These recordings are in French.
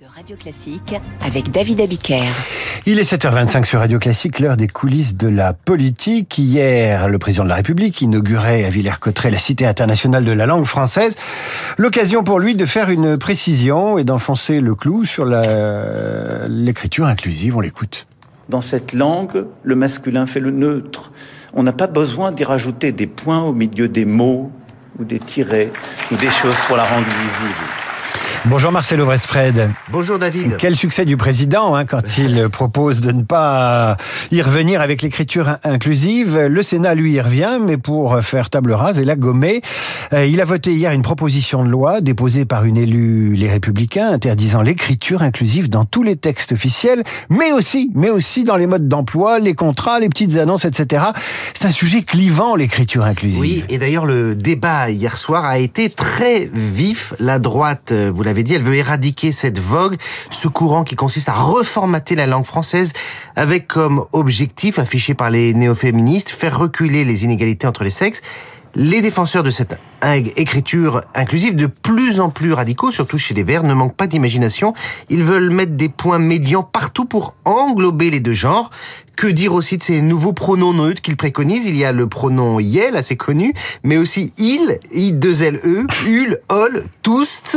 de Radio Classique avec David Abiker. Il est 7h25 sur Radio Classique, l'heure des coulisses de la politique. Hier, le président de la République inaugurait à Villers-Cotterêts la Cité internationale de la langue française. L'occasion pour lui de faire une précision et d'enfoncer le clou sur l'écriture inclusive. On l'écoute. Dans cette langue, le masculin fait le neutre. On n'a pas besoin d'y rajouter des points au milieu des mots ou des tirets ou des choses pour la rendre visible. Bonjour Marcelo Vresfred. Bonjour David. Quel succès du président hein, quand il propose de ne pas y revenir avec l'écriture inclusive. Le Sénat lui y revient, mais pour faire table rase et la gommer. Euh, il a voté hier une proposition de loi déposée par une élue Les Républicains interdisant l'écriture inclusive dans tous les textes officiels, mais aussi, mais aussi dans les modes d'emploi, les contrats, les petites annonces, etc. C'est un sujet clivant l'écriture inclusive. Oui, et d'ailleurs le débat hier soir a été très vif. La droite, euh, vous elle veut éradiquer cette vogue, ce courant qui consiste à reformater la langue française avec comme objectif affiché par les néo-féministes faire reculer les inégalités entre les sexes. Les défenseurs de cette écriture inclusive, de plus en plus radicaux, surtout chez les Verts, ne manquent pas d'imagination. Ils veulent mettre des points médians partout pour englober les deux genres. Que dire aussi de ces nouveaux pronoms neutres qu'ils préconisent? Il y a le pronom yel, assez connu, mais aussi il, i 2 l e, ul, ol, tous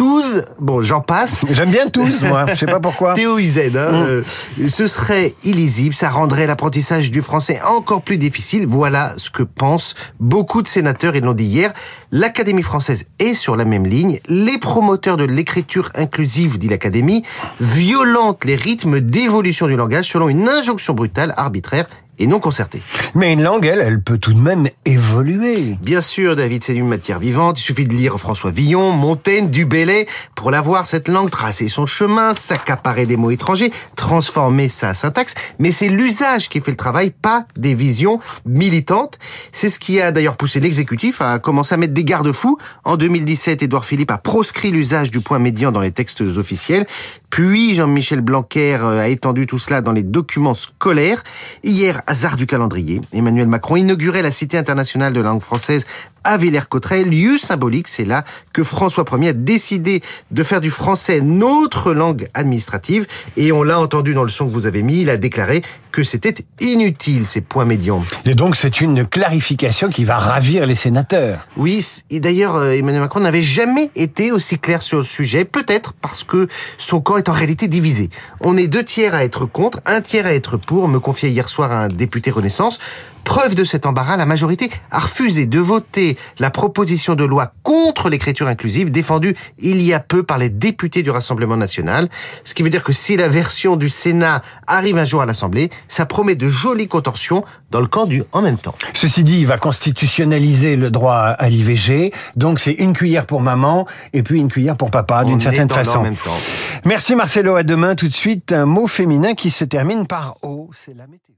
tous, bon, j'en passe. J'aime bien tous, moi. Je sais pas pourquoi. TOUZ, hein. Euh, ce serait illisible, ça rendrait l'apprentissage du français encore plus difficile. Voilà ce que pensent beaucoup de sénateurs, ils l'ont dit hier. L'Académie française est sur la même ligne. Les promoteurs de l'écriture inclusive, dit l'Académie, violentent les rythmes d'évolution du langage selon une injonction brutale, arbitraire et non concertée. Mais une langue, elle, elle peut tout de même évoluer. Bien sûr, David, c'est une matière vivante. Il suffit de lire François Villon, Montaigne, Dubélé pour la voir, cette langue, tracer son chemin, s'accaparer des mots étrangers, transformer sa syntaxe. Mais c'est l'usage qui fait le travail, pas des visions militantes. C'est ce qui a d'ailleurs poussé l'exécutif à commencer à mettre des garde-fous. En 2017, Édouard Philippe a proscrit l'usage du point médian dans les textes officiels. Puis Jean-Michel Blanquer a étendu tout cela dans les documents scolaires. Hier, hasard du calendrier, Emmanuel Macron inaugurait la Cité internationale de langue française à Villers-Cotterêts, lieu symbolique. C'est là que François Ier a décidé de faire du français notre langue administrative. Et on l'a entendu dans le son que vous avez mis, il a déclaré que c'était inutile, ces points médians. Et donc c'est une clarification qui va ravir les sénateurs. Oui, et d'ailleurs euh, Emmanuel Macron n'avait jamais été aussi clair sur le sujet, peut-être parce que son camp est en réalité divisé. On est deux tiers à être contre, un tiers à être pour, me confiait hier soir un député Renaissance. Preuve de cet embarras, la majorité a refusé de voter la proposition de loi contre l'écriture inclusive défendue il y a peu par les députés du Rassemblement national. Ce qui veut dire que si la version du Sénat arrive un jour à l'Assemblée, ça promet de jolies contorsions dans le camp du en même temps. Ceci dit, il va constitutionnaliser le droit à l'IVG, donc c'est une cuillère pour maman et puis une cuillère pour papa, d'une certaine façon. En même temps. Merci Marcelo, à demain tout de suite un mot féminin qui se termine par O, c'est la météo.